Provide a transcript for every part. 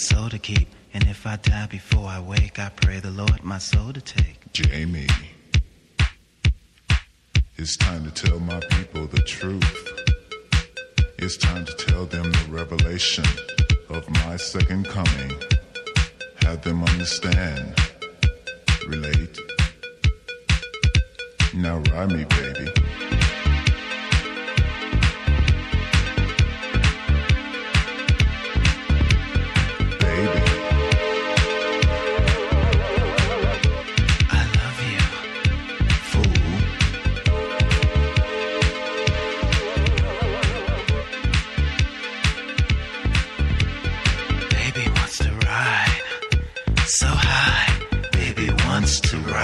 soul to keep. And if I die before I wake, I pray the Lord my soul to take. Jamie, it's time to tell my people the truth. It's time to tell them the revelation of my second coming. Have them understand, relate. Now ride me, baby.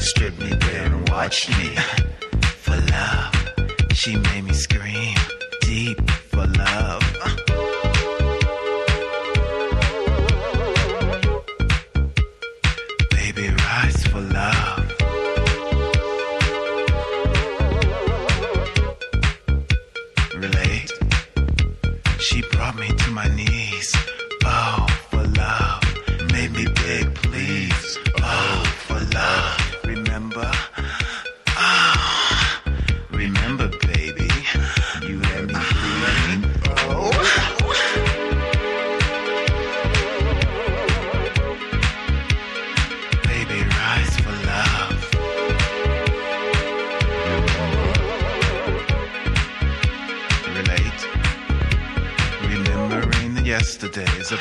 Stripped me bare and watched me. For love. She made me scream. Deep for love.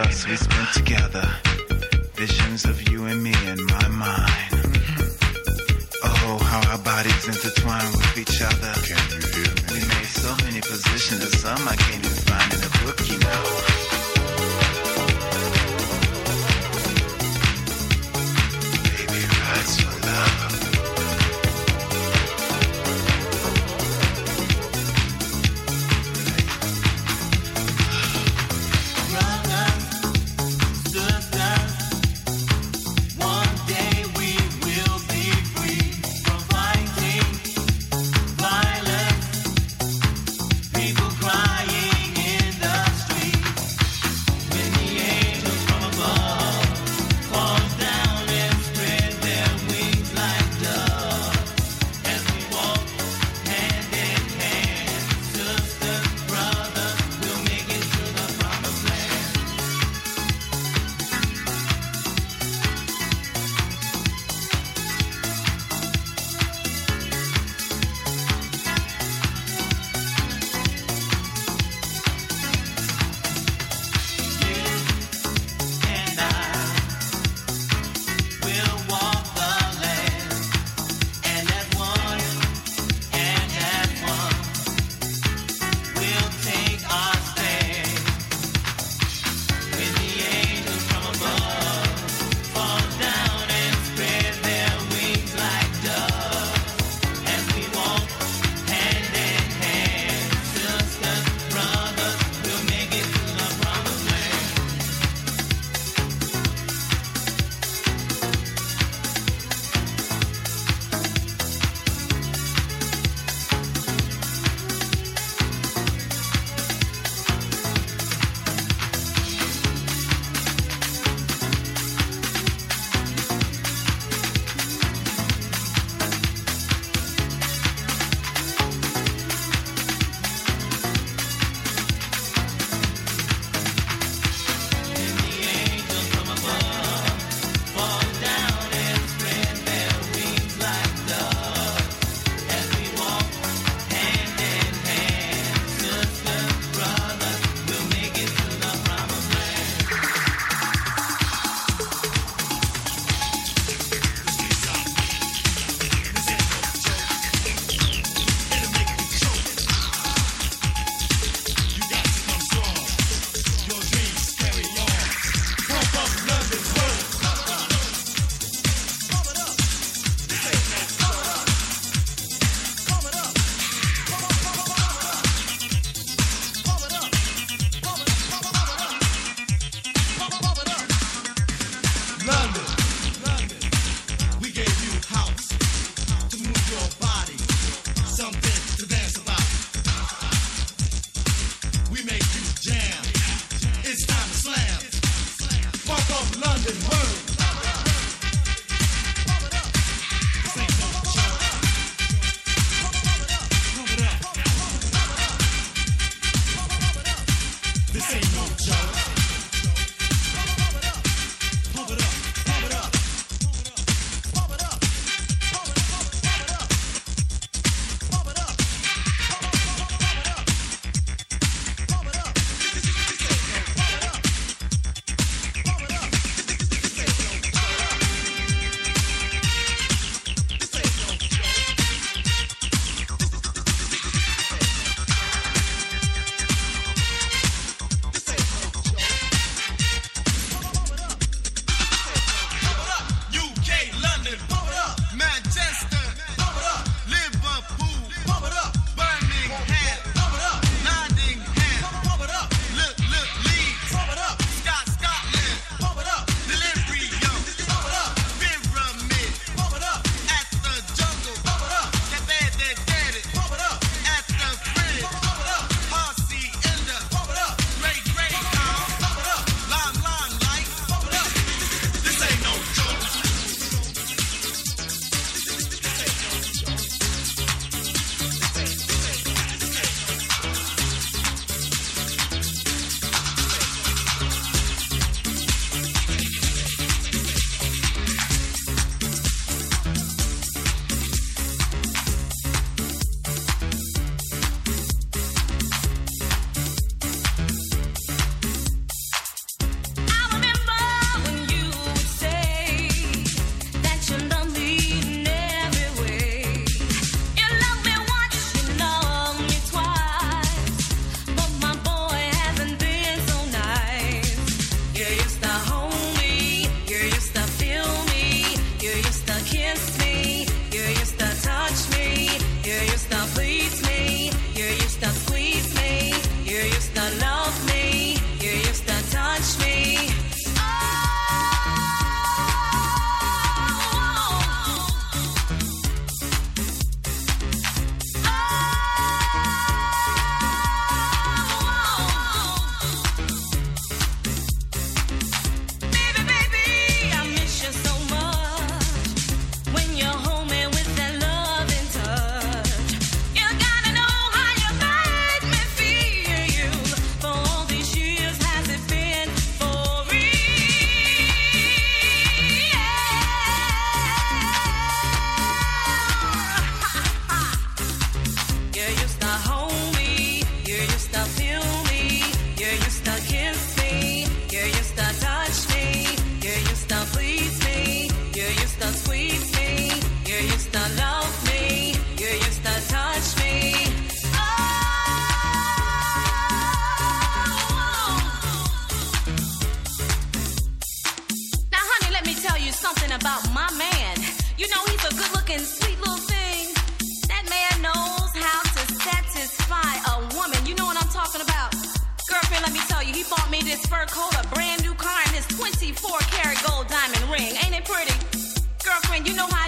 Us we spent together. Visions of you and me in my mind. Oh, how our bodies intertwine with each other. Can you hear me? We made so many positions some I can't You know how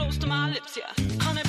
close to my lips, yeah. Honey,